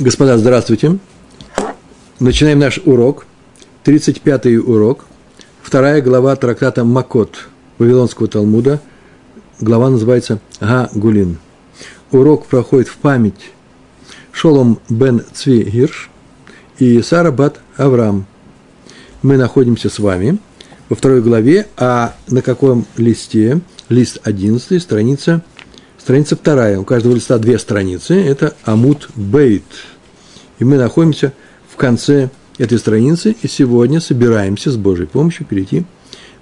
Господа, здравствуйте. Начинаем наш урок. 35-й урок. Вторая глава трактата Макот Вавилонского Талмуда. Глава называется Га Гулин. Урок проходит в память Шолом бен Цви Гирш и Сара бат Авраам. Мы находимся с вами во второй главе, а на каком листе? Лист 11, страница Страница вторая. У каждого листа две страницы. Это Амут Бейт. И мы находимся в конце этой страницы. И сегодня собираемся с Божьей помощью перейти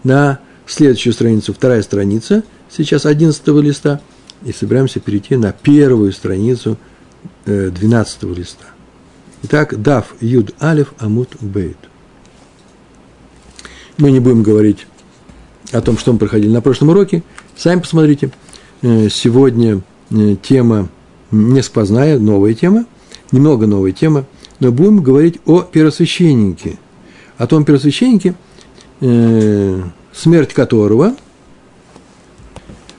на следующую страницу. Вторая страница. Сейчас одиннадцатого листа. И собираемся перейти на первую страницу э, двенадцатого листа. Итак, Дав Юд Алиф Амут Бейт. Мы не будем говорить о том, что мы проходили на прошлом уроке. Сами посмотрите – Э, сегодня э, тема не сквозная, новая тема, немного новая тема, но будем говорить о первосвященнике, о том первосвященнике, э, смерть которого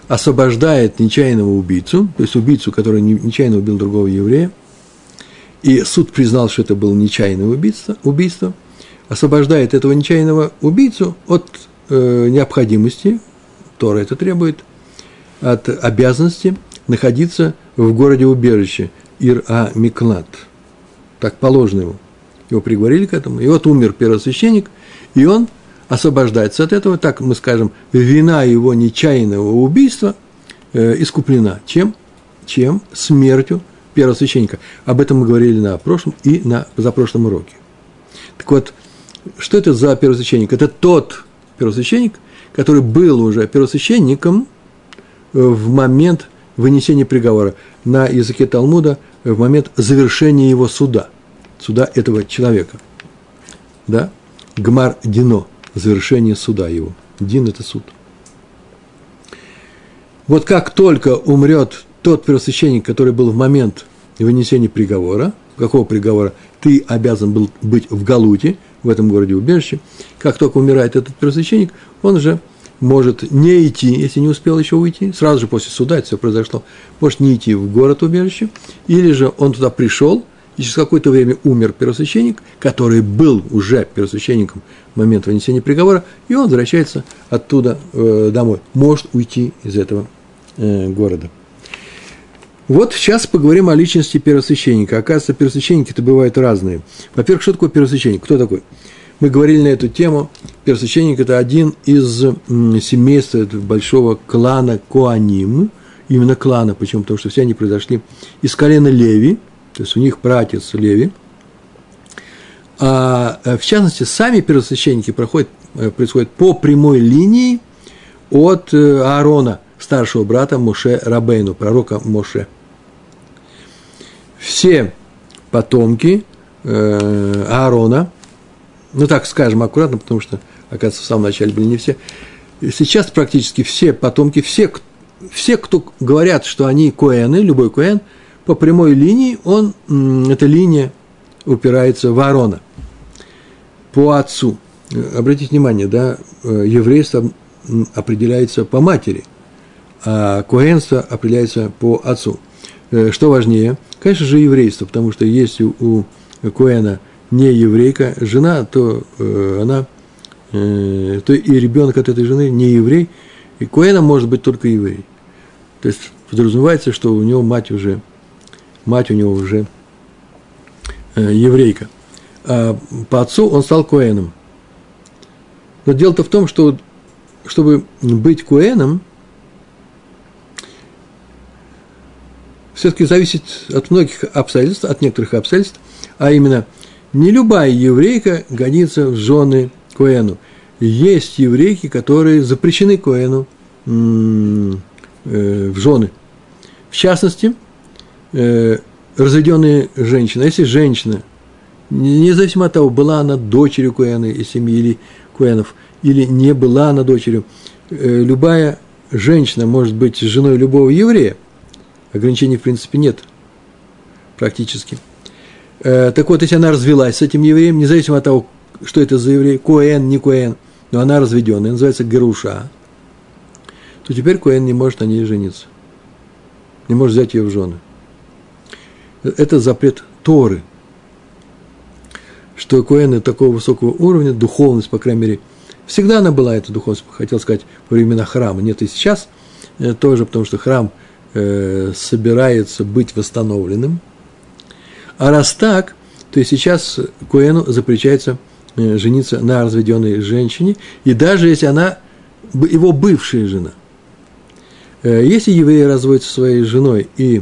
освобождает нечаянного убийцу, то есть убийцу, который нечаянно убил другого еврея, и суд признал, что это было нечаянное убийство, убийство освобождает этого нечаянного убийцу от э, необходимости, Тора это требует, от обязанности находиться в городе убежище Ир-А. Так положено ему. Его приговорили к этому. И вот умер первосвященник, и он освобождается от этого. Так мы скажем, вина его нечаянного убийства э, искуплена. Чем? Чем? Смертью первосвященника. Об этом мы говорили на прошлом и на позапрошлом уроке. Так вот, что это за первосвященник? Это тот первосвященник, который был уже первосвященником – в момент вынесения приговора, на языке Талмуда в момент завершения его суда, суда этого человека. Да? Гмар Дино, завершение суда его. Дин – это суд. Вот как только умрет тот первосвященник, который был в момент вынесения приговора, какого приговора ты обязан был быть в Галуте, в этом городе убежище, как только умирает этот первосвященник, он же может не идти, если не успел еще уйти, сразу же после суда это все произошло, может не идти в город убежище, или же он туда пришел, и через какое-то время умер первосвященник, который был уже первосвященником в момент вынесения приговора, и он возвращается оттуда э, домой, может уйти из этого э, города. Вот сейчас поговорим о личности первосвященника. Оказывается, первосвященники-то бывают разные. Во-первых, что такое первосвященник? Кто такой? Мы говорили на эту тему. Первосвященник – это один из семейства этого большого клана Коаним. Именно клана, почему? Потому что все они произошли из колена Леви, то есть у них пратец Леви. А э, в частности, сами первосвященники проходят, э, происходят по прямой линии от э, Аарона, старшего брата Моше Рабейну, пророка Моше. Все потомки Аарона – ну так скажем аккуратно, потому что, оказывается, в самом начале были не все. Сейчас практически все потомки, все, все, кто говорят, что они коэны, любой коэн, по прямой линии, он, эта линия упирается в Аарона, по отцу. Обратите внимание, да, э, еврейство определяется по матери, а коэнство определяется по отцу. Э, что важнее? Конечно же, еврейство, потому что у, у коэна не еврейка жена, то э, она, э, то и ребенок от этой жены не еврей, и Коэном может быть только еврей. То есть подразумевается, что у него мать уже, мать у него уже э, еврейка. А по отцу он стал Коэном. Но дело-то в том, что чтобы быть Коэном, все-таки зависит от многих обстоятельств, от некоторых обстоятельств, а именно – не любая еврейка годится в жены Коэну. Есть еврейки, которые запрещены Коэну э, в жены. В частности, э, разведенные женщины. Если женщина, независимо от того, была она дочерью Коэна из семьи или Коэнов, или не была она дочерью, э, любая женщина может быть женой любого еврея. Ограничений, в принципе, нет практически. Э, так вот, если она развелась с этим евреем, независимо от того, что это за еврей, Коэн, не Коэн, но она разведенная, называется Гаруша, то теперь Коэн не может на ней жениться. Не может взять ее в жены. Это запрет Торы, что Коэны такого высокого уровня, духовность, по крайней мере, всегда она была, эта духовность, хотел сказать, во времена храма. Нет и сейчас э, тоже, потому что храм э, собирается быть восстановленным. А раз так, то и сейчас Коэну запрещается э, жениться на разведенной женщине, и даже если она его бывшая жена. Э, если еврей разводится со своей женой, и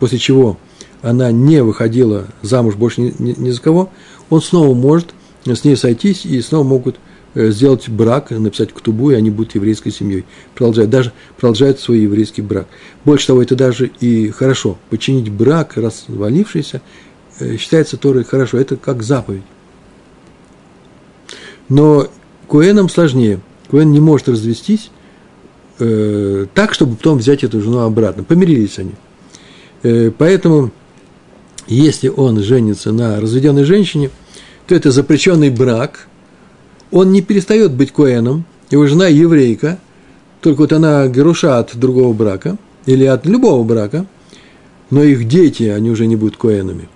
после чего она не выходила замуж больше ни, ни, ни за кого, он снова может с ней сойтись и снова могут сделать брак, написать ктубу, и они будут еврейской семьей. Продолжают, даже продолжают свой еврейский брак. Больше того, это даже и хорошо. Починить брак, развалившийся, э, считается Торой хорошо. Это как заповедь. Но Куэнам сложнее. Куэн не может развестись э, так, чтобы потом взять эту жену обратно. Помирились они. Э, поэтому, если он женится на разведенной женщине, то это запрещенный брак. Он не перестает быть Куэном. Его жена еврейка, только вот она геруша от другого брака или от любого брака, но их дети, они уже не будут Куэнами.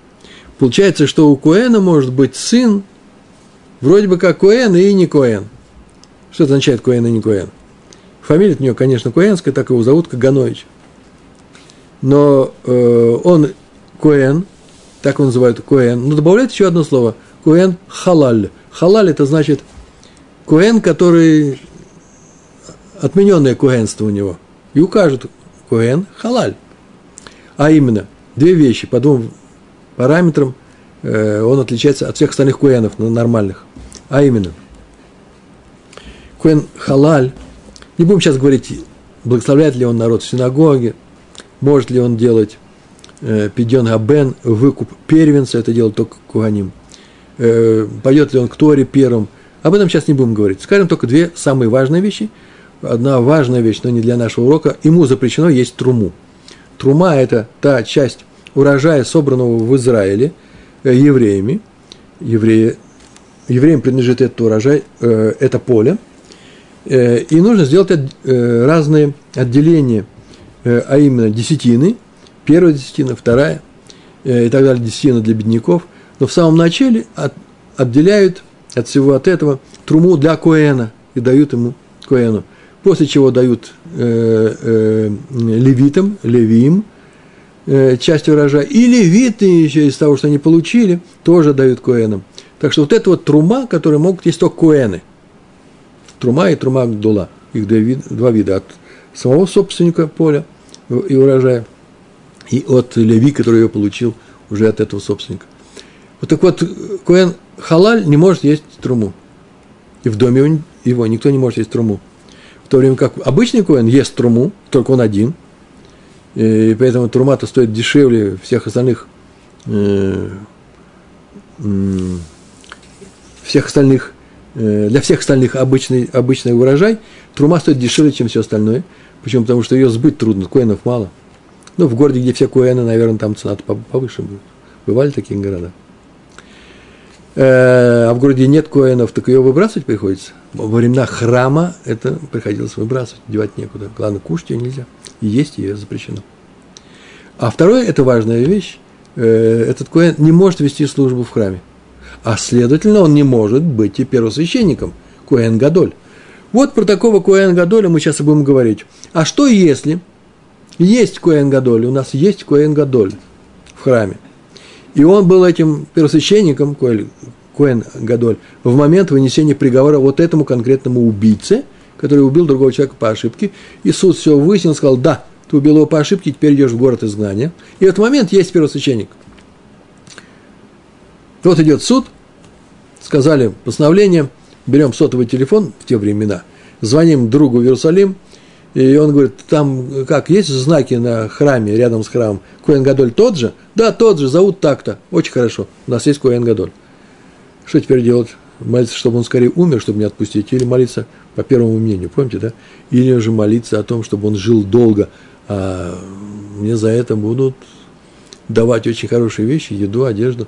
Получается, что у Куэна может быть сын, вроде бы как Куэн и не Куэн. Что означает Куэн и не Куэн? Фамилия у него, конечно, Куэнская, так его зовут Каганович. Но э, он Куэн, так его называют Куэн. Но добавляет еще одно слово. Куэн халаль. Халаль это значит Куэн, который отмененное куэнство у него. И укажет Куэн халаль. А именно, две вещи по двум параметрам э, он отличается от всех остальных куэнов нормальных. А именно, Куэн халаль, не будем сейчас говорить, благословляет ли он народ в синагоге, может ли он делать э, пидьон габен, выкуп первенца, это делает только куаним, э, пойдет ли он к Торе первым, об этом сейчас не будем говорить. Скажем только две самые важные вещи. Одна важная вещь, но не для нашего урока, ему запрещено есть труму. Трума – это та часть урожая, собранного в Израиле э, евреями. Евреи, евреям принадлежит этот урожай, э, это поле – Э, и нужно сделать разные отделения, а именно десятины, первая десятина, вторая и так далее, десятина для бедняков. Но в самом начале от, отделяют от всего от этого труму для Коэна и дают ему Коэну. После чего дают э, э, левитам, левиим, э, часть урожая. И левиты еще из того, что они получили, тоже дают Коэнам. Так что вот это вот трума, которые могут есть только Коэны – трума и трума гдула. Их два вида, два вида от самого собственника поля и урожая, и от леви, который ее получил уже от этого собственника. Вот так вот, Коэн халаль не может есть труму. И в доме его никто не может есть труму. В то время как обычный Коэн ест труму, только он один. И поэтому трума-то стоит дешевле всех остальных э, всех остальных Э, для всех остальных обычный, обычный урожай, трума стоит дешевле, чем все остальное. Почему? Потому что ее сбыть трудно, коинов мало. Ну, в городе, где все коины, наверное, там цена повыше будет. Бывали такие города. Э, а в городе нет коинов, так ее выбрасывать приходится. Во времена храма это приходилось выбрасывать, девать некуда. Главное, кушать ее нельзя. И есть ее запрещено. А второе, это важная вещь, э, этот коин не может вести службу в храме а следовательно, он не может быть и первосвященником, Куэн Гадоль. Вот про такого Куэн Гадоля мы сейчас и будем говорить. А что если есть Куэн Гадоль, у нас есть Куэн Гадоль в храме, и он был этим первосвященником, Куэн Гадоль, в момент вынесения приговора вот этому конкретному убийце, который убил другого человека по ошибке, и суд все выяснил, сказал, да, ты убил его по ошибке, теперь идешь в город изгнания. И в этот момент есть первосвященник – вот идет суд, сказали постановление, берем сотовый телефон в те времена, звоним другу в Иерусалим, и он говорит, там как, есть знаки на храме, рядом с храмом? Коэн Гадоль тот же? Да, тот же, зовут так-то. Очень хорошо, у нас есть Коэн Гадоль. Что теперь делать? Молиться, чтобы он скорее умер, чтобы не отпустить, или молиться по первому мнению, помните, да? Или же молиться о том, чтобы он жил долго, а мне за это будут давать очень хорошие вещи, еду, одежду.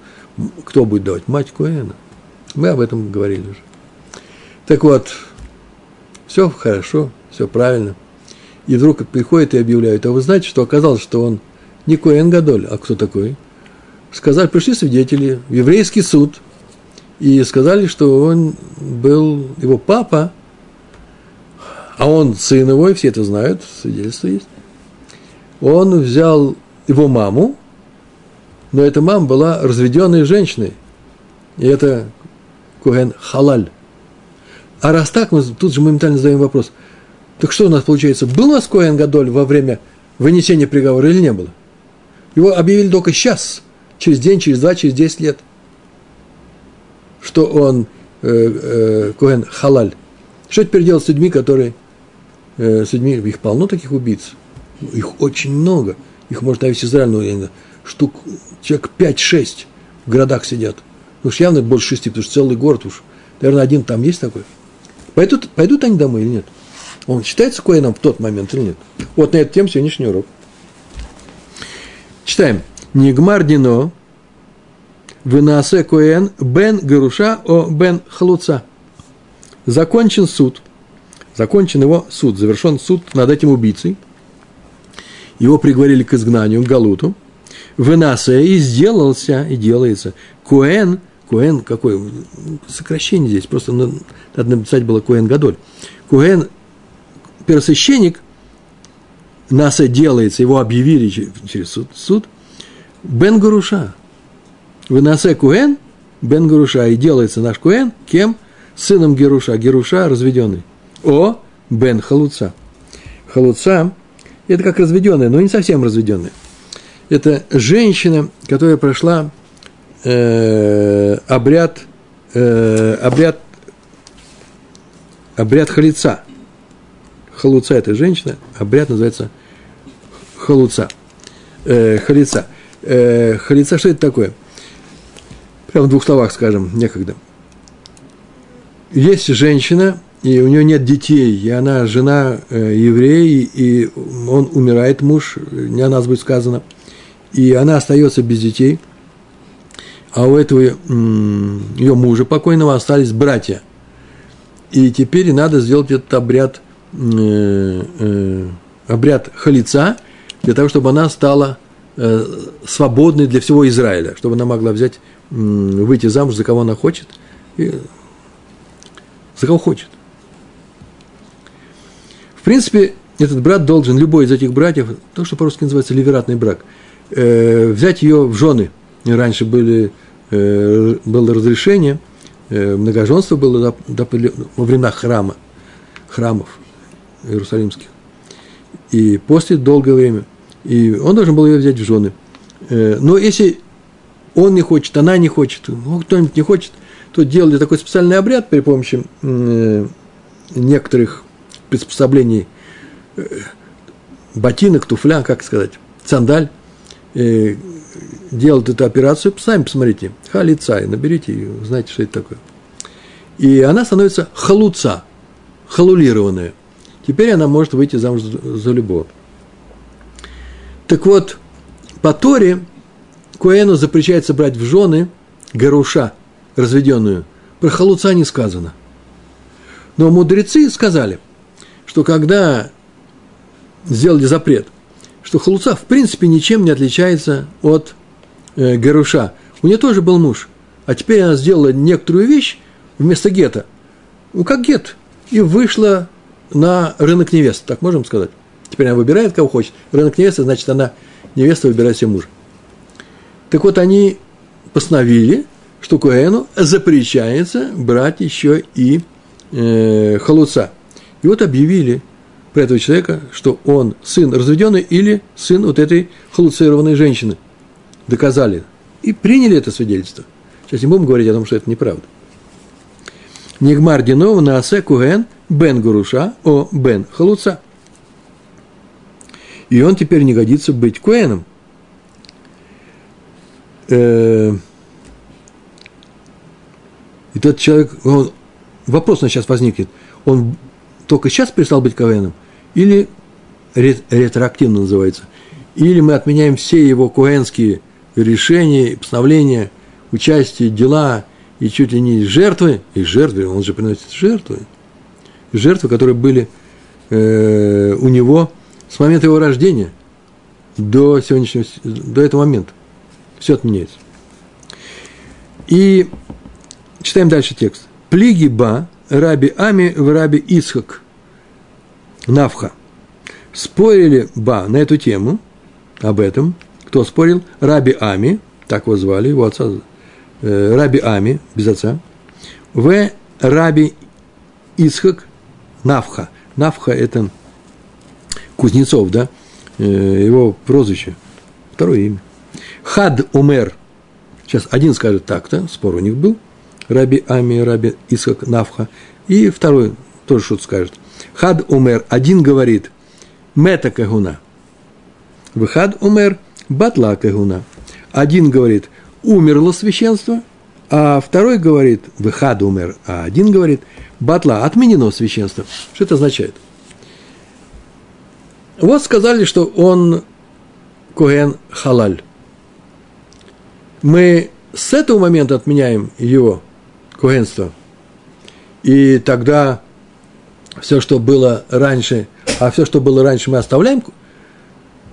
Кто будет давать? Мать Коэна. Мы об этом говорили уже. Так вот, все хорошо, все правильно. И вдруг приходит и объявляет, а вы знаете, что оказалось, что он не Коэн Гадоль, а кто такой? сказали, пришли свидетели в еврейский суд и сказали, что он был, его папа, а он сын его, и все это знают, свидетельство есть, он взял его маму, но эта мама была разведенной женщиной, и это Куген Халаль. А раз так, мы тут же моментально задаем вопрос, так что у нас получается, был у нас Куэн Гадоль во время вынесения приговора или не было? Его объявили только сейчас, через день, через два, через десять лет, что он э, э, Куэн Халаль. Что теперь делать с людьми, которые, э, с людьми, их полно таких убийц, их очень много, их можно весь Израиль, ну, штук, человек 5-6 в городах сидят. Ну уж явно больше шести, потому что целый город уж. Наверное, один там есть такой. Пойдут, пойдут они домой или нет? Он считается коином в тот момент или нет? Вот на эту тему сегодняшний урок. Читаем. Нигмар дино, вынасе коэн, бен гаруша о бен халуца. Закончен суд. Закончен его суд, завершен суд над этим убийцей. Его приговорили к изгнанию, к Галуту. Вынасе и сделался, и делается. Коэн – Куэн какой? Сокращение здесь, просто надо написать было Куэн Гадоль. Куэн, первосвященник, НАСА делается, его объявили через суд, суд Бен Гуруша. В НАСА Куэн, Бен Гуруша, и делается наш Куэн, кем? Сыном Геруша, Геруша разведенный. О, Бен Халуца. Халуца – это как разведенная, но не совсем разведенная. Это женщина, которая прошла э, обряд, э, обряд, обряд халица. Халуца – это женщина, обряд называется халуца. Э, халица. Э, халица, что это такое? Прямо в двух словах скажем, некогда. Есть женщина, и у нее нет детей, и она жена э, еврея, и он умирает, муж, не о нас будет сказано, и она остается без детей – а у этого ее мужа покойного остались братья. И теперь надо сделать этот обряд, обряд халица, для того, чтобы она стала э, свободной для всего Израиля, чтобы она могла взять, выйти замуж за кого она хочет, и, за кого хочет. В принципе, этот брат должен, любой из этих братьев, то, что по-русски называется ливератный брак, взять ее в жены. Раньше были Э, было разрешение, э, многоженство было во времена храма, храмов иерусалимских. И после долгое время. И он должен был ее взять в жены. Э, но если он не хочет, она не хочет, ну, кто-нибудь не хочет, то делали такой специальный обряд при помощи некоторых приспособлений ботинок, туфля, как сказать, сандаль, делают эту операцию, сами посмотрите, халицай, наберите ее, знаете, что это такое. И она становится халуца, халулированная. Теперь она может выйти замуж за любого. Так вот, по Торе Куэну запрещается брать в жены гаруша, разведенную. Про халуца не сказано. Но мудрецы сказали, что когда сделали запрет, что халуца в принципе ничем не отличается от э, Гаруша, у нее тоже был муж, а теперь она сделала некоторую вещь вместо гета. Ну, как гет. И вышла на рынок невест, так можем сказать. Теперь она выбирает, кого хочет. Рынок невесты, значит, она невеста выбирает себе мужа. Так вот, они постановили, что Коэну запрещается брать еще и э, халуца. И вот объявили про этого человека, что он сын разведенный или сын вот этой халуцированной женщины доказали и приняли это свидетельство. Сейчас не будем говорить о том, что это неправда. Нигмар Динова на Асе Куген Бен Гуруша о Бен Халуца. И он теперь не годится быть Куэном. Э, и тот человек, он, вопрос на сейчас возникнет, он только сейчас перестал быть Куэном или ретроактивно называется, или мы отменяем все его куэнские решения, постановления, участие, дела и чуть ли не жертвы, и жертвы, он же приносит жертвы, жертвы, которые были э, у него с момента его рождения до сегодняшнего, до этого момента. Все отменяется. И читаем дальше текст. Плиги ба, раби Ами в раби Исхак, Навха. Спорили ба на эту тему, об этом. Кто спорил? Раби Ами, так его звали, его отца, Раби Ами, без отца. В Раби Исхак Навха. Навха – это Кузнецов, да? Э, его прозвище. Второе имя. Хад Умер. Сейчас один скажет так-то, спор у них был. Раби Ами, Раби Исхак Навха. И второй тоже что-то скажет. Хад Умер. Один говорит Мета Кагуна. Выхад Умер Батла Кагуна. Один говорит умерло священство, а второй говорит Выхад Умер, а один говорит Батла отменено священство. Что это означает? Вот сказали, что он Коэн Халаль. Мы с этого момента отменяем его коэнство. И тогда все, что было раньше, а все, что было раньше, мы оставляем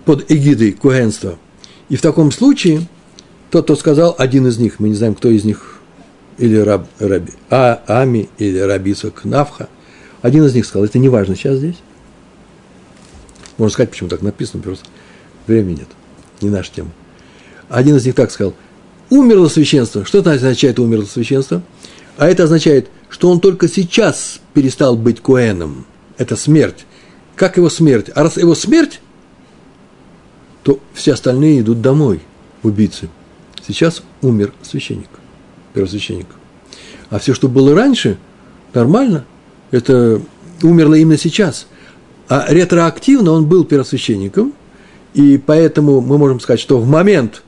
под эгидой коэнства. И в таком случае тот, кто сказал, один из них, мы не знаем, кто из них, или раб, раби, а, Ами, или Рабиса Кнавха, один из них сказал, это не важно сейчас здесь. Можно сказать, почему так написано, просто времени нет, не наша тема. Один из них так сказал, умерло священство. Что это означает умерло священство? А это означает, что он только сейчас перестал быть Коэном. Это смерть. Как его смерть? А раз его смерть, то все остальные идут домой, убийцы. Сейчас умер священник, первосвященник. А все, что было раньше, нормально. Это умерло именно сейчас. А ретроактивно он был первосвященником, и поэтому мы можем сказать, что в момент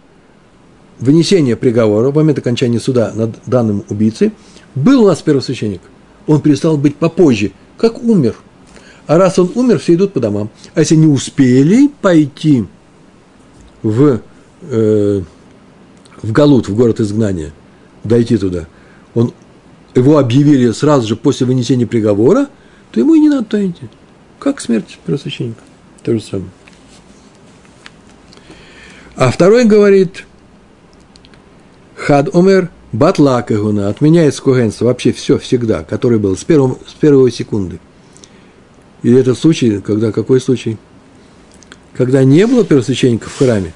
вынесения приговора, в момент окончания суда над данным убийцей, был у нас первосвященник. Он перестал быть попозже, как умер. А раз он умер, все идут по домам. А если не успели пойти в, э, в Галут, в город изгнания, дойти туда, он, его объявили сразу же после вынесения приговора, то ему и не надо туда идти. Как смерть первосвященника. То же самое. А второй говорит, Хад Омер Батла Кагуна отменяет скогенство вообще все, всегда, который был с, первого, с первой секунды. И это случай, когда, какой случай? Когда не было первосвященника в храме,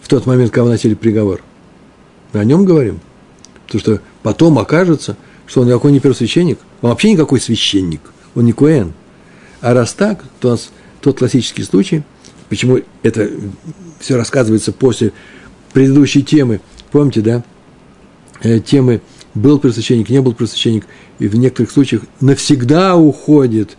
в тот момент, когда выносили приговор. Мы о нем говорим. Потому что потом окажется, что он никакой не первосвященник, он вообще никакой священник, он не Куэн – а раз так, то у нас тот классический случай, почему это все рассказывается после предыдущей темы, помните, да, э, темы был просвященник, не был просвященник, и в некоторых случаях навсегда уходит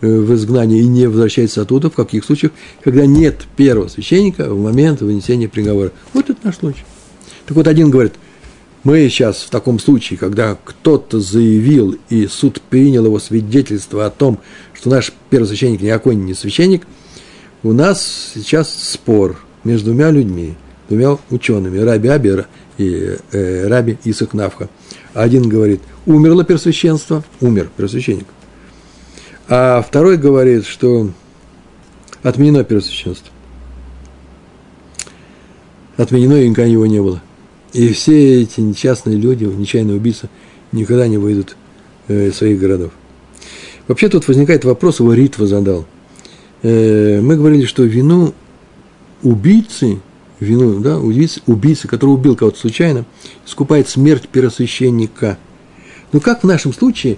э, в изгнание и не возвращается оттуда, в каких случаях, когда нет первого священника в момент вынесения приговора. Вот это наш случай. Так вот, один говорит, мы сейчас в таком случае, когда кто-то заявил, и суд принял его свидетельство о том, что наш первосвященник никакой не священник, у нас сейчас спор между двумя людьми, двумя учеными, Раби Абера и э, Раби Исах Навха. Один говорит, умерло первосвященство, умер первосвященник. А второй говорит, что отменено первосвященство. Отменено, и никогда его не было. И все эти несчастные люди, нечаянные убийцы, никогда не выйдут э, из своих городов. Вообще тут возникает вопрос, его Ритва задал. Э, мы говорили, что вину убийцы, вину, да, убийцы, убийцы, который убил кого-то случайно, искупает смерть первосвященника. Но как в нашем случае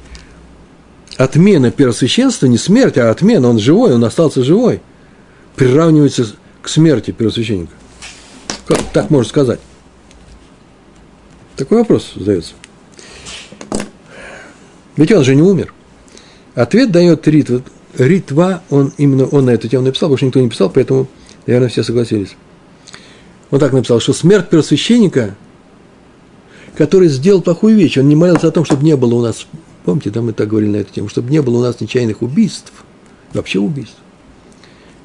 отмена первосвященства, не смерть, а отмена, он живой, он остался живой, приравнивается к смерти первосвященника? Как так можно сказать? Такой вопрос задается. Ведь он же не умер. Ответ дает Ритва. Ритва, он именно он на эту тему написал, больше никто не писал, поэтому, наверное, все согласились. Он так написал, что смерть первосвященника, который сделал плохую вещь, он не молился о том, чтобы не было у нас, помните, там мы так говорили на эту тему, чтобы не было у нас нечаянных убийств, вообще убийств.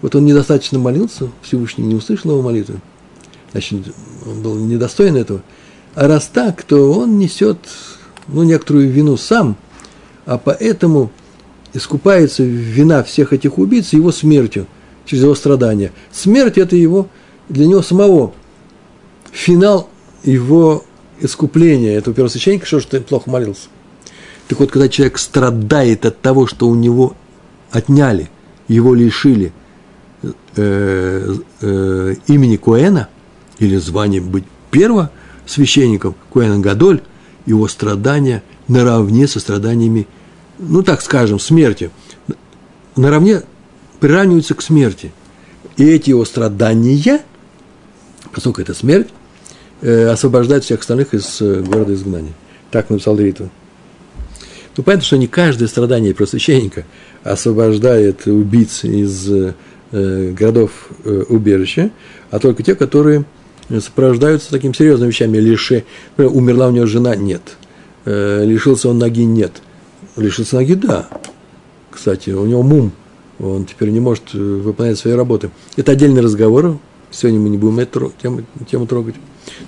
Вот он недостаточно молился, Всевышний не услышал его молитвы, значит, он был недостоин этого. А раз так, то он несет ну, некоторую вину сам, а поэтому искупается вина всех этих убийц его смертью, через его страдания. Смерть – это его, для него самого, финал его искупления этого первосвященника, что ж ты плохо молился? Так вот, когда человек страдает от того, что у него отняли, его лишили э, э, имени Коэна или звания быть первого священником Коэна Гадоль, его страдания наравне со страданиями, ну так скажем, смерти, наравне приравниваются к смерти. И эти его страдания, поскольку это смерть, э, освобождают всех остальных из э, города изгнания. Так написал Ритва. Ну, понятно, что не каждое страдание просвященника освобождает убийц из э, городов убежища, а только те, которые сопровождаются такими серьезными вещами. Лиши, например, умерла у него жена – нет. Э, лишился он ноги – нет. Лишился ноги – да. Кстати, у него мум, он теперь не может э, выполнять свои работы. Это отдельный разговор, сегодня мы не будем эту тему, тему трогать.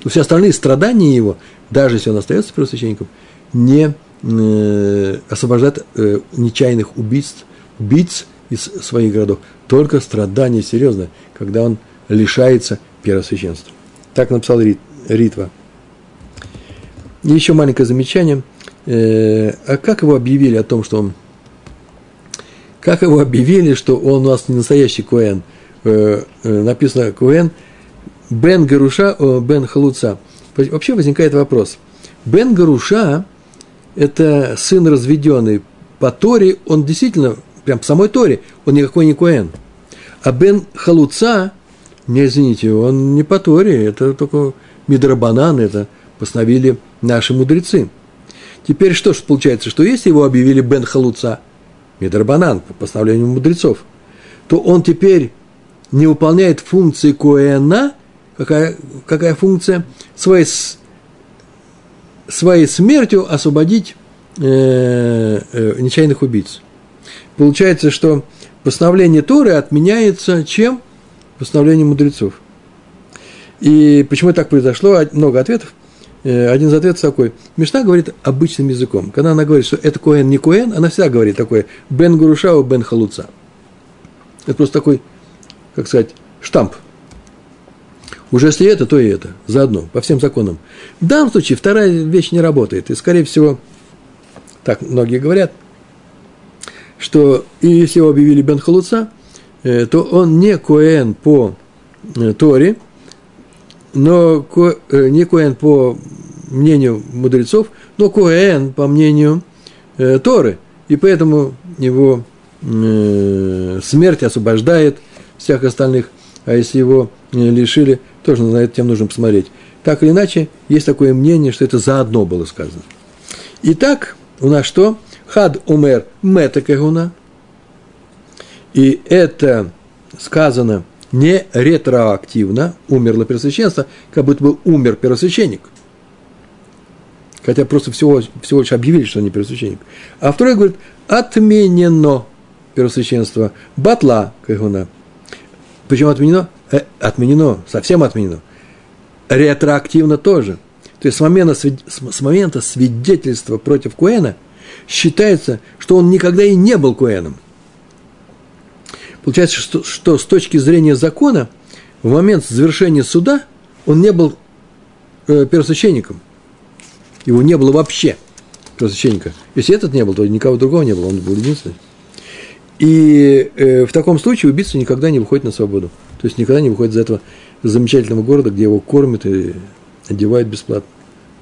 Но все остальные страдания его, даже если он остается первосвященником, не э, освобождает э, нечаянных убийств, убийц из своих городов. Только страдания серьезные, когда он лишается первосвященства. Так написал Рит, Ритва. И еще маленькое замечание. Э, а как его объявили о том, что он... Как его объявили, что он у нас не настоящий Коэн? Э, э, написано Коэн Бен Гаруша, Бен Халуца. Вообще возникает вопрос. Бен Гаруша – это сын разведенный по Торе, он действительно, прям по самой Торе, он никакой не Коэн. А Бен Халуца не, извините, он не по Торе, это только Мидрабанан, это постановили наши мудрецы. Теперь что ж получается, что если его объявили Бен Халуца, Мидрабанан, по постановлению мудрецов, то он теперь не выполняет функции Коэна, какая, какая функция? Своей, своей смертью освободить э, э, нечаянных убийц. Получается, что постановление Торы отменяется чем? Постановлением мудрецов. И почему так произошло? Много ответов. Э, один из ответов такой. Мишна говорит обычным языком. Когда она говорит, что это Коэн, не Коэн, она всегда говорит такое Бен Гурушау, Бен Халуца. Это просто такой, как сказать, штамп. Уже если это, то и это. Заодно, по всем законам. В данном случае вторая вещь не работает. И, скорее всего, так многие говорят, что и если его объявили Бен Халуца – то он не Коэн по э, Торе, но э, не Коэн по мнению мудрецов, но Коэн по мнению Торы. И поэтому его смерть освобождает всех остальных, а если его лишили, тоже на эту тему нужно посмотреть. Так или иначе, есть такое мнение, что это заодно было сказано. Итак, у нас что? Хад умер метакагуна, и это сказано не ретроактивно, умерло первосвященство, как будто бы умер первосвященник. Хотя просто всего, всего лишь объявили, что они первосвященник. А второй говорит, отменено первосвященство. Батла, как она. Почему отменено? Э, отменено, совсем отменено. Ретроактивно тоже. То есть с момента, с момента свидетельства против Куэна считается, что он никогда и не был Куэном – Получается, что, что с точки зрения закона, в момент завершения суда он не был э, первосвященником. Его не было вообще, первосвященника. Если этот не был, то никого другого не было, он был единственный. И э, в таком случае убийца никогда не выходит на свободу. То есть никогда не выходит из этого замечательного города, где его кормят и одевают бесплатно.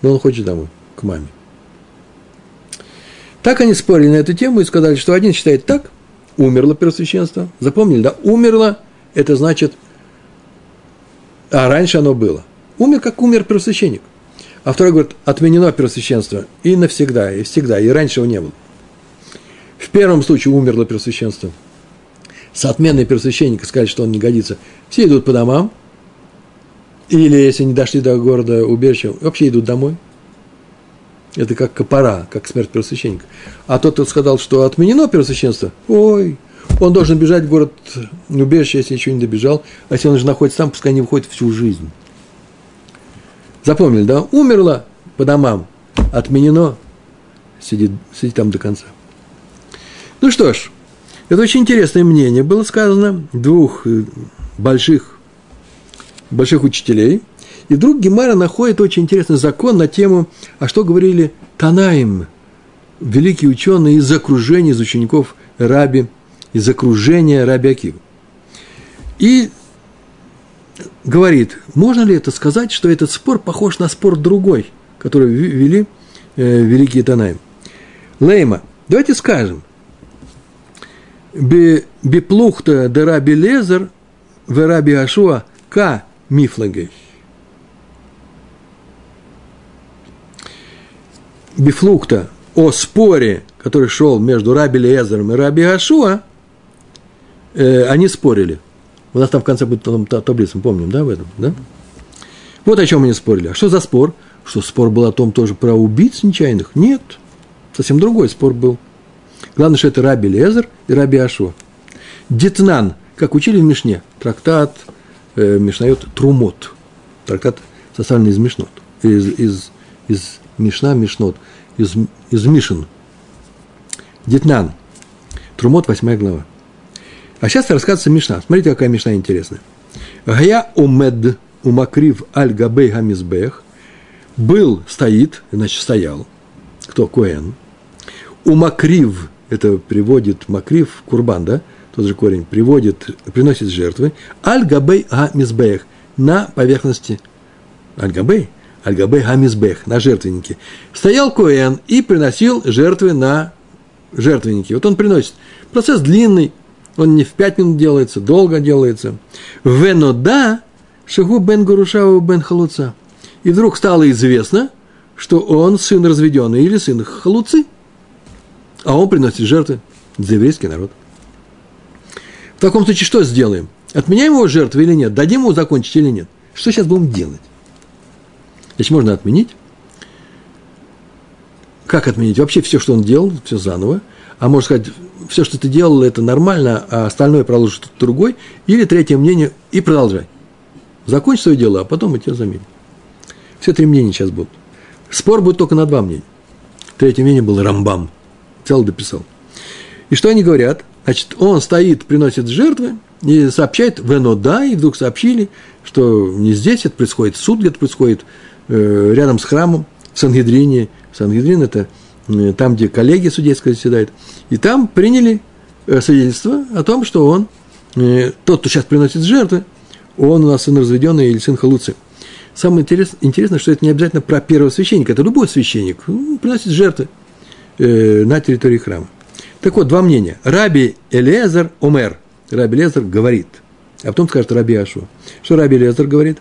Но он хочет домой, к маме. Так они спорили на эту тему и сказали, что один считает так, умерло первосвященство. Запомнили, да? Умерло, это значит, а раньше оно было. Умер, как умер первосвященник. А второй говорит, отменено первосвященство и навсегда, и всегда, и раньше его не было. В первом случае умерло первосвященство. С отменой первосвященника сказали, что он не годится. Все идут по домам, или если не дошли до города убежища, вообще идут домой – это как копора, как смерть первосвященника. А тот, кто сказал, что отменено первосвященство, ой, он должен бежать в город убежище, если еще не добежал. А если он же находится там, пускай не выходит всю жизнь. Запомнили, да? Умерла по домам, отменено, сидит, сидит там до конца. Ну что ж, это очень интересное мнение. Было сказано двух э, больших больших учителей. И вдруг Гемара находит очень интересный закон на тему, а что говорили Танаим, великие ученые из окружения, из учеников Раби, из окружения Раби Акива. И говорит, можно ли это сказать, что этот спор похож на спор другой, который вели э, великие Танаим. Лейма, давайте скажем, Биплухта де Раби Лезер в Раби Ашуа К мифлагей. Бифлукта о споре, который шел между Раби Лезером и Раби Ашуа, э, они спорили. У нас там в конце будет там, таблица, мы помним, да, в этом, да? Вот о чем они спорили. А что за спор? Что спор был о том тоже про убийц нечаянных? Нет. Совсем другой спор был. Главное, что это Раби Лезер и Раби Ашуа. Детнан, как учили в Мишне, трактат э, Мишнает Трумот. Трактат составленный из Мишнот. Из, из, из Мишна, Мишнот. Из, из Мишин. Детнан. Трумот, восьмая глава. А сейчас рассказывается Мишна. Смотрите, какая Мишна интересная. Гая умед умакрив аль габей хамизбех. Был, стоит, значит, стоял. Кто? Коэн. Умакрив, это приводит макрив, курбан, да? Тот же корень, приводит, приносит жертвы. Аль габей хамизбех. На поверхности. Аль габей. Аль габей хамизбех. На жертвеннике. Стоял Коэн и приносил жертвы на жертвенники. Вот он приносит. Процесс длинный, он не в пять минут делается, долго делается. Венода шагу бен Гурушаву бен Халуца. И вдруг стало известно, что он сын разведенный или сын Халуцы. А он приносит жертвы за еврейский народ. В таком случае что сделаем? Отменяем его жертву или нет? Дадим ему закончить или нет? Что сейчас будем делать? Значит, можно отменить. Как отменить? Вообще все, что он делал, все заново. А можно сказать, все, что ты делал, это нормально, а остальное проложишь что-то другой, или третье мнение, и продолжай. Закончи свое дело, а потом мы тебя заменим. Все три мнения сейчас будут. Спор будет только на два мнения. Третье мнение было Рамбам. Цел дописал. И что они говорят? Значит, он стоит, приносит жертвы и сообщает в да, и вдруг сообщили, что не здесь это происходит, суд где-то происходит, рядом с храмом, в Сангидрине. Сангидрин – это Э, там, где коллеги судейская заседает, и там приняли э, свидетельство о том, что он, э, тот, кто сейчас приносит жертвы, он у нас сын разведенный или сын халуцы. Самое интересное, что это не обязательно про первого священника, это любой священник приносит жертвы на территории храма. Так вот, два мнения. Раби Элезер Омер. Раби Элезер говорит. А потом скажет Раби Ашу. Что Раби Элезер говорит?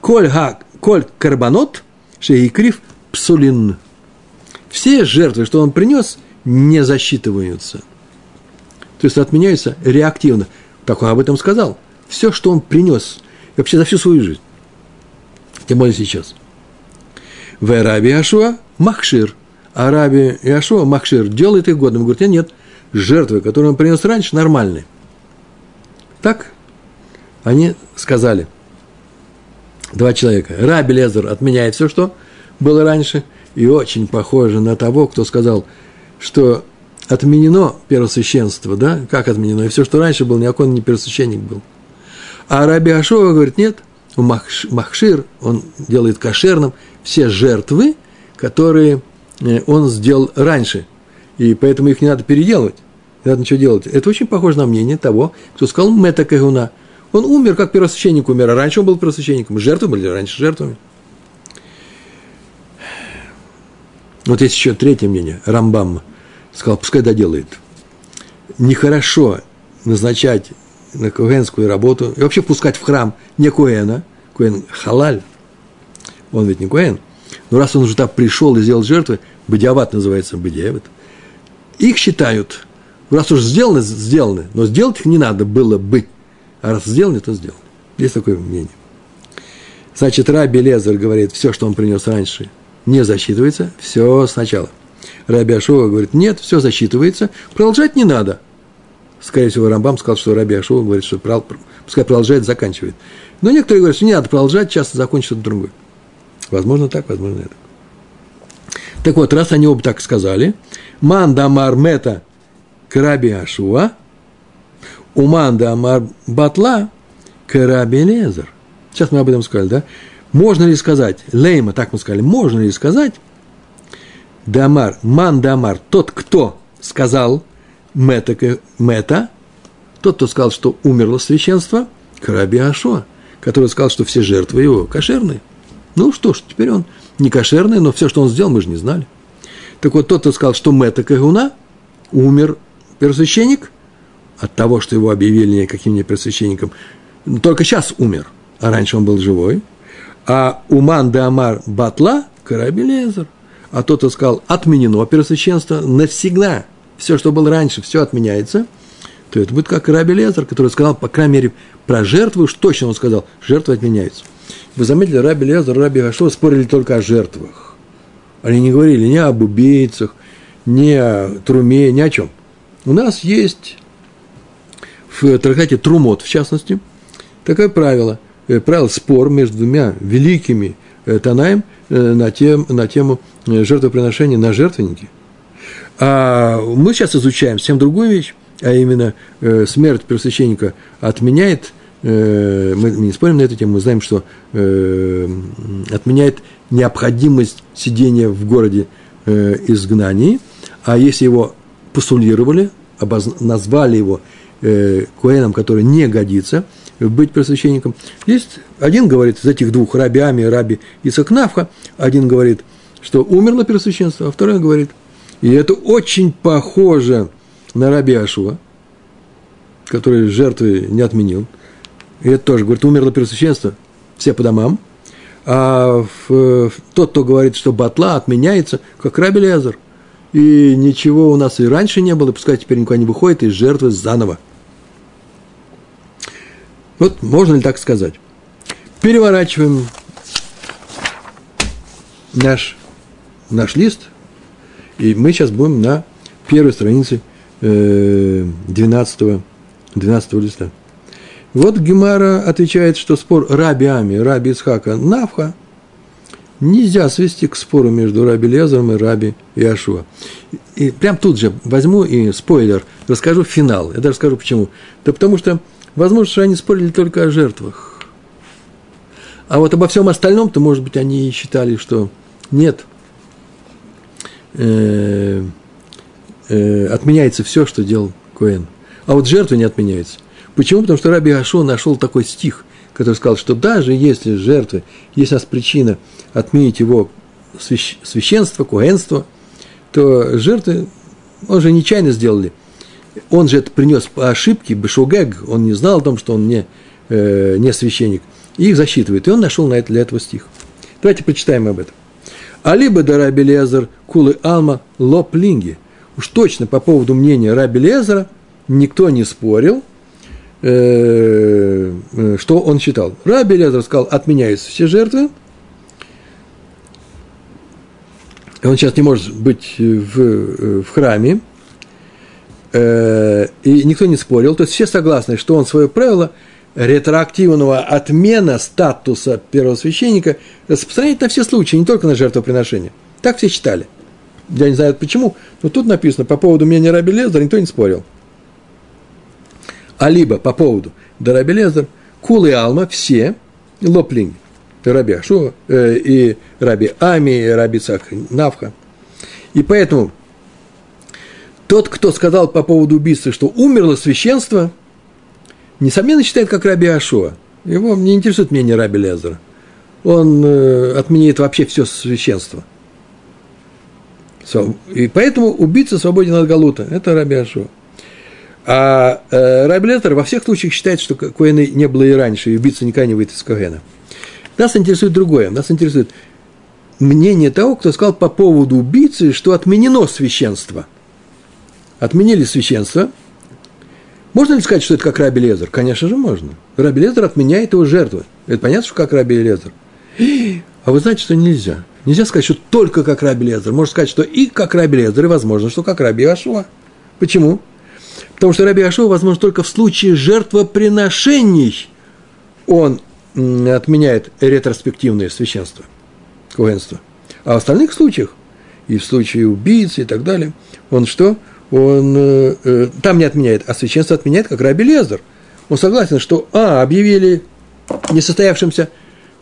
Коль, ха, коль карбонот шеикрив псулин все жертвы, что он принес, не засчитываются. То есть отменяются реактивно. Так он об этом сказал. Все, что он принес, вообще за всю свою жизнь. Тем более сейчас. В Араби Ашуа Махшир. Араби Ашуа Махшир делает их годным. Говорит, нет, нет, жертвы, которые он принес раньше, нормальные. Так они сказали. Два человека. Раби Лезер отменяет все, что было раньше – и очень похоже на того, кто сказал, что отменено первосвященство, да, как отменено, и все, что раньше был, никакой не первосвященник был. А Раби Ашова говорит, нет, у Махшир, он делает кошерным все жертвы, которые э, он сделал раньше, и поэтому их не надо переделывать, не надо ничего делать. Это очень похоже на мнение того, кто сказал Мета Кагуна. Он умер, как первосвященник умер, а раньше он был первосвященником. Жертвы были раньше жертвами. Вот есть еще третье мнение, Рамбам сказал, пускай доделает. Нехорошо назначать на куэнскую работу, и вообще пускать в храм не куэна, куэн халаль, он ведь не куэн, но раз он уже так пришел и сделал жертвы, бадиават называется бадиават, их считают, раз уж сделаны, сделаны, но сделать их не надо было бы, а раз сделаны, то сделаны. Есть такое мнение. Значит, Раби Лезер говорит, все, что он принес раньше, не засчитывается, все сначала. Раби Ашова говорит, нет, все засчитывается, продолжать не надо. Скорее всего, Рамбам сказал, что Раби Ашова говорит, что пускай продолжает, заканчивает. Но некоторые говорят, что не надо продолжать, часто закончить что-то другое. Возможно так, возможно это. Так вот, раз они оба так сказали, Манда Амар Мета Краби Ашуа, Уманда Амар Батла Краби Лезер. Сейчас мы об этом сказали, да? Можно ли сказать, лейма, так мы сказали, можно ли сказать, дамар, ман дамар, тот, кто сказал мета, мета тот, кто сказал, что умерло священство, Краби Ашо, который сказал, что все жертвы его кошерные. Ну что ж, теперь он не кошерный, но все, что он сделал, мы же не знали. Так вот, тот, кто сказал, что Мета Кагуна, умер первосвященник от того, что его объявили каким-нибудь первосвященником, только сейчас умер, а раньше он был живой. А Уман де Амар Батла – Карабелезер. А тот, кто сказал, отменено первосвященство навсегда, все, что было раньше, все отменяется, то это будет как Раби Лезер, который сказал, по крайней мере, про жертву, уж точно он сказал, жертвы отменяются. Вы заметили, Раби Лезер, Раби Гашо спорили только о жертвах. Они не говорили ни об убийцах, ни о труме, ни о чем. У нас есть в трактате Трумот, в частности, такое правило. Э, правило спор между двумя великими э, Танаем э, на, тем, на тему жертвоприношения на жертвенники. А мы сейчас изучаем совсем другую вещь, а именно смерть первосвященника отменяет мы не спорим на эту тему, мы знаем, что отменяет необходимость сидения в городе изгнании, а если его посулировали, назвали его э, Куэном, который не годится быть просвященником. Есть один говорит из этих двух, Раби и Раби Исакнавха, один говорит, что умерло первосвященство, а второй говорит, и это очень похоже на Раби Ашуа, который жертвы не отменил. И это тоже говорит, умерло первосвященство, все по домам. А в, в, тот, кто говорит, что батла отменяется, как Раби Лезер. И ничего у нас и раньше не было, пускай теперь никуда не выходит из жертвы заново. Вот можно ли так сказать? Переворачиваем наш, наш лист, и мы сейчас будем на первой странице 12, э, 12 листа. Вот Гемара отвечает, что спор Раби Ами, Раби Исхака, Навха нельзя свести к спору между Раби Лезером и Раби Иошуа. И прям тут же возьму и спойлер, расскажу финал. Я даже скажу почему. Да потому что Возможно, что они спорили только о жертвах. А вот обо всем остальном-то, может быть, они считали, что нет, э, э, отменяется все, что делал Коэн. А вот жертва не отменяется. Почему? Потому что Раби Ашо нашел такой стих, который сказал, что даже если жертвы, есть у нас причина отменить его священство, куэнство, то жертвы, он же нечаянно сделали – он же это принес по ошибке, Бешугег, он не знал о том, что он не, э, не священник, и их засчитывает. И он нашел на это, для этого стих. Давайте прочитаем об этом. Алибо да Раби Лезер кулы алма лоплинги. Уж точно по поводу мнения Раби Лезера никто не спорил, э, э, что он считал. Раби Лезер сказал, отменяются все жертвы, он сейчас не может быть в, э, в храме, Э, и никто не спорил, то есть все согласны, что он свое правило ретроактивного отмена статуса первого священника распространяет на все случаи, не только на жертвоприношение. Так все читали. Я не знаю почему, но тут написано по поводу мнения Раби Лезер никто не спорил. А либо по поводу да Раби Лезер, Кул и Алма все лоплинги, Раби Ашуа, э, и Раби Ами, и Раби Цах Навха. И поэтому тот, кто сказал по поводу убийства, что умерло священство, несомненно считает, как Раби Ашуа. Его не интересует мнение Раби Лезера. Он э, отменяет вообще все священство. И поэтому убийца свободен от Галута. Это Раби Ашуа. А э, Раби Лезер во всех случаях считает, что Коэна не было и раньше, и убийца никогда не выйдет из Коэна. Нас интересует другое. Нас интересует мнение того, кто сказал по поводу убийцы, что отменено священство – отменили священство, можно ли сказать, что это как Раби Лезер? Конечно же, можно. Раби Лезер отменяет его жертвы. Это понятно, что как Раби Лезер. А вы знаете, что нельзя. Нельзя сказать, что только как Раби Лезер. Можно сказать, что и как Раби Лезер, и возможно, что как Раби Ашуа. Почему? Потому что Раби Ашуа, возможно, только в случае жертвоприношений он отменяет ретроспективное священство, куэнство. А в остальных случаях, и в случае убийцы и так далее, он что? Он э, э, там не отменяет, а священство отменяет, как Раби Лезер. Он согласен, что, а, объявили несостоявшимся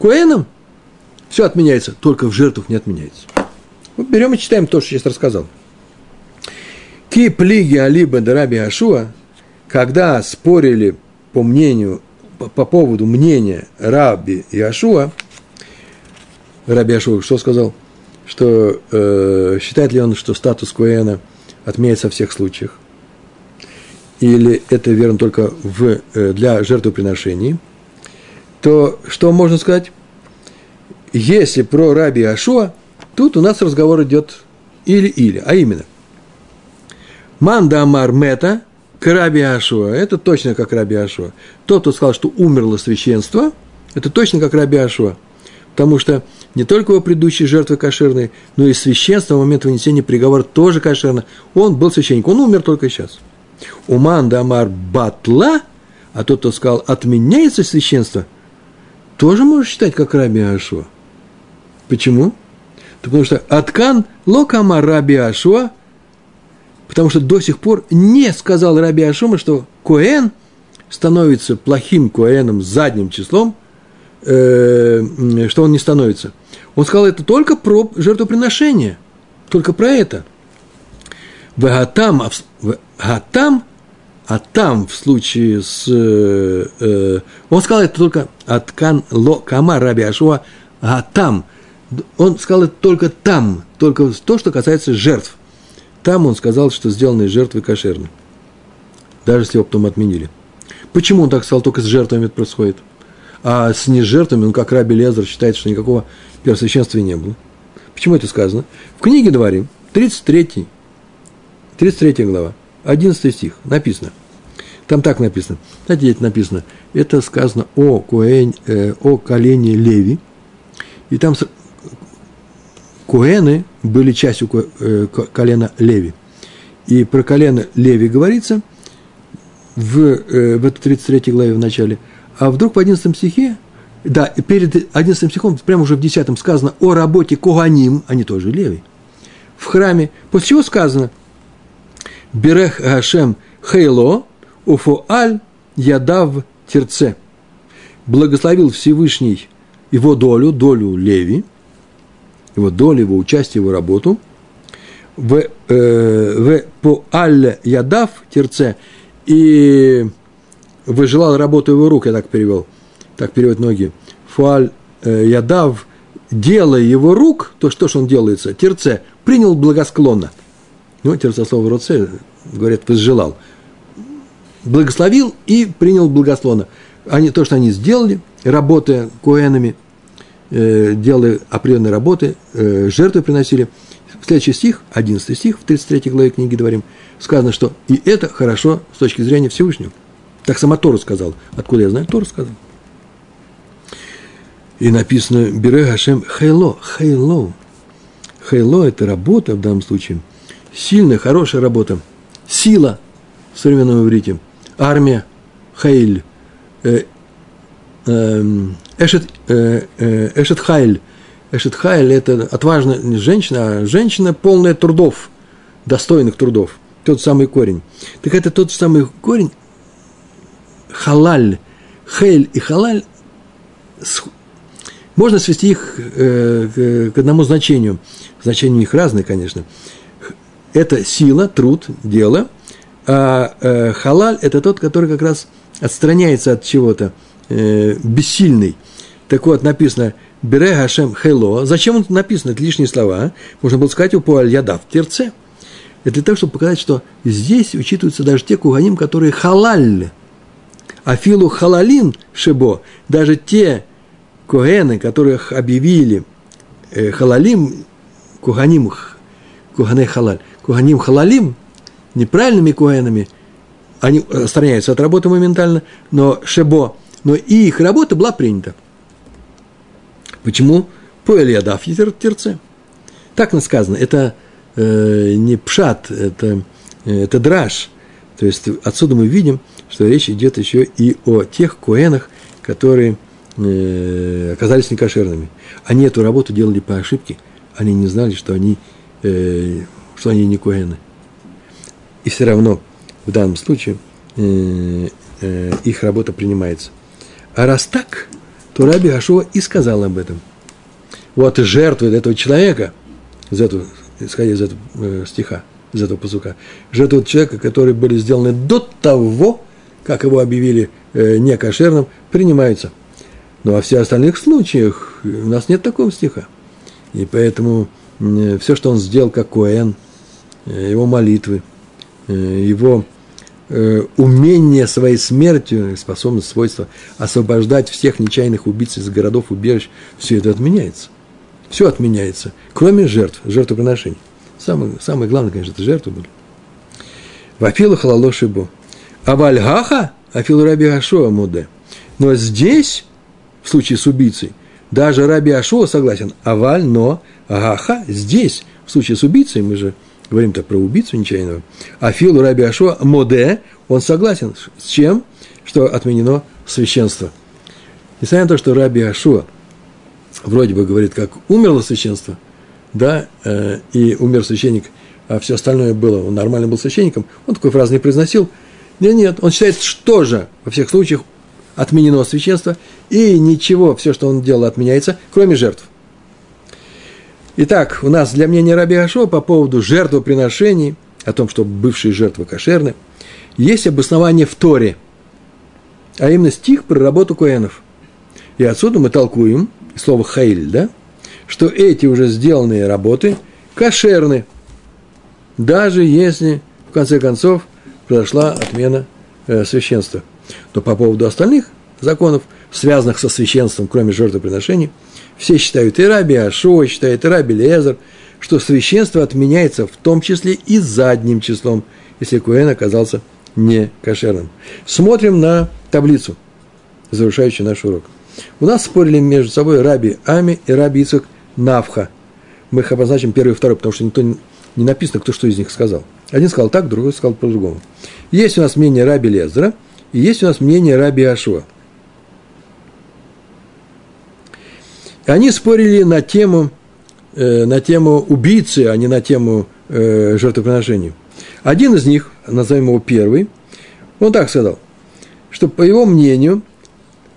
Коэном, все отменяется, только в жертвах не отменяется. Вот берем и читаем то, что сейчас рассказал. Ки плиги алиба дараби Ашуа, когда спорили по мнению, по, по поводу мнения Раби и Ашуа, Раби Ашуа что сказал? Что э, считает ли он, что статус Коэна отменяется во всех случаях? Или это верно только в, э, для жертвоприношений? То что можно сказать? Если про Раби Ашуа, тут у нас разговор идет или-или, а именно – Манда Амар Мета к Раби Ашуа. Это точно как Раби Ашуа. Тот, кто сказал, что умерло священство, это точно как Раби Ашуа. Потому что не только его предыдущие жертвы кошерные, но и священство в момент вынесения приговора тоже кошерно. Он был священник, он умер только сейчас. У Манда Амар Батла, а тот, кто сказал, отменяется священство, тоже можно считать как Раби Ашуа. Почему? Потому что Аткан Локама Раби Ашуа – Потому что до сих пор не сказал Раби Ашума, что Коэн становится плохим Коэном задним числом, э, что он не становится. Он сказал это только про жертвоприношение, только про это. В Гатам, а там в случае с... Э, э, он сказал это только от Кан Ло Кама Раби Ашуа, а там. Он сказал это только там, только то, что касается жертв – там он сказал, что сделанные жертвы кошерны. Даже если его потом отменили. Почему он так сказал, только с жертвами это происходит? А с нежертвами, он как Раби Лезер считает, что никакого первосвященства не было. Почему это сказано? В книге Дворим, 33, 33 глава, 11 стих, написано. Там так написано. Знаете, это написано? Это сказано о, Коэн, э, о колене Леви. И там Коэны были частью э, колена Леви. И про колено Леви говорится в, э, в этой 33 главе в начале. А вдруг в 11 стихе, да, перед 11 стихом, прямо уже в 10 сказано о работе Коганим, они тоже Леви, в храме. После чего сказано Берех Гашем Хейло Уфуаль Ядав Терце. Благословил Всевышний его долю, долю Леви – его долю, его участие, его работу. В, э, в по аль ядав терце и выжелал работу его рук, я так перевел, так переводят многие. Фуаль э, ядав, делая его рук, то что ж он делается, терце, принял благосклонно. Ну, терце слово роце, говорят, возжелал. Благословил и принял благосклонно. Они, то, что они сделали, работая коэнами – э, делали определенные работы, э, жертвы приносили. Следующий стих, 11 стих, в 33 главе книги говорим, сказано, что и это хорошо с точки зрения Всевышнего. Так сама Тора сказал. Откуда я знаю? Тора сказал. И написано «Бире Хашем Хейло». Хейло. Хейло – это работа в данном случае. Сильная, хорошая работа. Сила в современном иврите. Армия. Хейль. Э, Эм, Эшет, э, э, Эшет Хайль. Эшет Хайль – это отважная женщина, а женщина, полная трудов, достойных трудов. Тот самый корень. Так это тот самый корень халаль. Хейль и халаль можно свести их э, к одному значению. Значения у них разные, конечно. Это сила, труд, дело. А халаль – это тот, который как раз отстраняется от чего-то – э, бессильный. Так вот, написано «Бере Хашем Хейло». Зачем он написано? Это лишние слова. Можно было сказать «Упу аль ядав терце». Это для того, чтобы показать, что здесь учитываются даже те куганим, которые халаль. Афилу халалин шибо. Даже те коэны, которых объявили э, халалим, куганим, кугане халаль, куганим халалим, неправильными куэнами, они отстраняются от работы моментально, но шебо – но и их работа была принята. Почему? По Элиадав терце. Так нам сказано. Это э, не пшат, это, э, это драж. То есть отсюда мы видим, что речь идет еще и о тех коэнах, которые э, оказались некошерными. Они эту работу делали по ошибке. Они не знали, что они, э, что они не коэны. И все равно в данном случае э, э, их работа принимается. А раз так, то Раби Ашуа и сказал об этом. Вот жертвы этого человека, из этого, исходя из этого э, стиха, из этого посука, жертвы человека, которые были сделаны до того, как его объявили э, некошерным, принимаются. Но во всех остальных случаях у нас нет такого стиха. И поэтому э, все, что он сделал как Коэн, э, его молитвы, э, его умение своей смертью, способность, свойства освобождать всех нечаянных убийц из городов, убежищ, все это отменяется. Все отменяется, кроме жертв, жертвоприношений. Самое, самое главное, конечно, это жертвы были. Вапила халало шибо. А вальгаха, афил раби Ашуа муде. Но здесь, в случае с убийцей, даже раби Ашуа согласен. Аваль, но, агаха, здесь, в случае с убийцей, мы же говорим так про убийцу нечаянного, Афилу Раби Ашуа Моде, он согласен с чем? Что отменено священство. Несмотря на то, что Раби Ашуа вроде бы говорит, как умерло священство, да, э, и умер священник, а все остальное было, он нормально был священником, он такой фразы не произносил. Нет, нет, он считает, что же во всех случаях отменено священство, и ничего, все, что он делал, отменяется, кроме жертв. Итак, у нас для мнения Раби Ашо по поводу жертвоприношений, о том, что бывшие жертвы кошерны, есть обоснование в Торе, а именно стих про работу Коэнов. И отсюда мы толкуем, слово «хаиль», да, что эти уже сделанные работы кошерны, даже если, в конце концов, произошла отмена э, священства. Но по поводу остальных законов, связанных со священством, кроме жертвоприношений, все считают, и Раби Ашо считает, и Раби Лезер, что священство отменяется в том числе и задним числом, если Куэн оказался не кошерным. Смотрим на таблицу, завершающую наш урок. У нас спорили между собой Раби Ами и Раби Ицак Навха. Мы их обозначим первый и второй, потому что никто не написано, кто что из них сказал. Один сказал так, другой сказал по-другому. Есть у нас мнение Раби Лезера, и есть у нас мнение Раби Ашуа. Они спорили на тему, э, на тему убийцы, а не на тему э, жертвоприношения. Один из них, назовем его первый, он так сказал, что по его мнению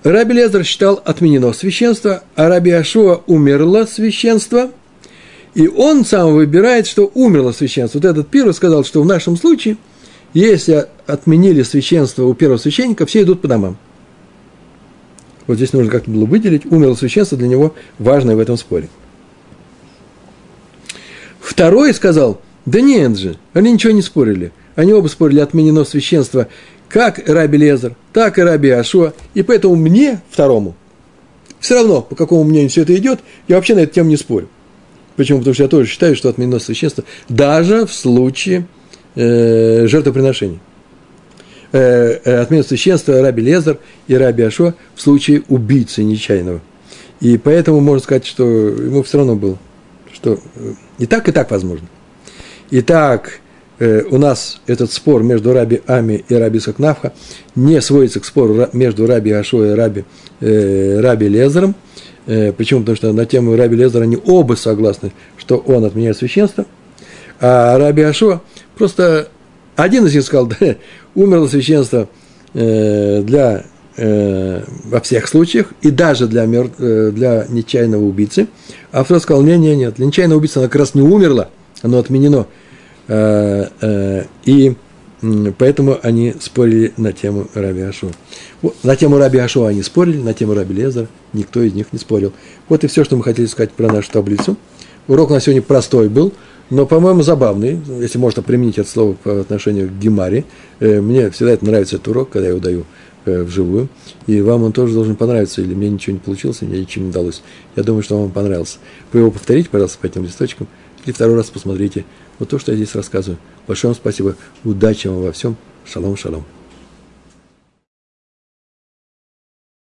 Раби Лезер считал отменено священство, а Раби Ашуа умерло священство, и он сам выбирает, что умерло священство. Вот этот первый сказал, что в нашем случае, если отменили священство у первого священника, все идут по домам. Вот здесь нужно как-то было выделить. Умерло священство для него важное в этом споре. Второй сказал, да нет же, они ничего не спорили. Они оба спорили, отменено священство как Раби Лезер, так и Раби Ашуа. И поэтому мне, второму, все равно, по какому мнению все это идет, я вообще на эту тему не спорю. Почему? Потому что я тоже считаю, что отменено священство даже в случае э, жертвоприношений. Э, э, отмена священства Раби Лезер и Раби Ашо в случае убийцы нечаянного. И поэтому можно сказать, что ему все равно было, что э, и так, и так возможно. Итак, э, у нас этот спор между Раби Ами и Раби Сакнавха не сводится к спору между Раби Ашо и Раби, э, Раби Лезером. Э, почему? Потому что на тему Раби Лезера они оба согласны, что он отменяет священство. А Раби Ашо просто один из них сказал, да, умерло священство э, для, э, во всех случаях, и даже для, мер, э, для нечаянного убийцы. А второй сказал, нет, нет, нет, для нечаянного убийцы оно как раз не умерло, оно отменено. И поэтому они спорили на тему Раби Ашо. На тему Раби Ашо они спорили, на тему Раби Лезера никто из них не спорил. Вот и все, что мы хотели сказать про нашу таблицу. Урок у нас сегодня простой был – но, по-моему, забавный, если можно применить это слово по отношению к Гемаре. Э, мне всегда это нравится этот урок, когда я его даю э, вживую, и вам он тоже должен понравиться, или мне ничего не получилось, мне ничего не удалось. Я думаю, что вам понравился. Вы его повторите, пожалуйста, по этим листочкам, или второй раз посмотрите вот то, что я здесь рассказываю. Большое вам спасибо, удачи вам во всем, шалом, шалом.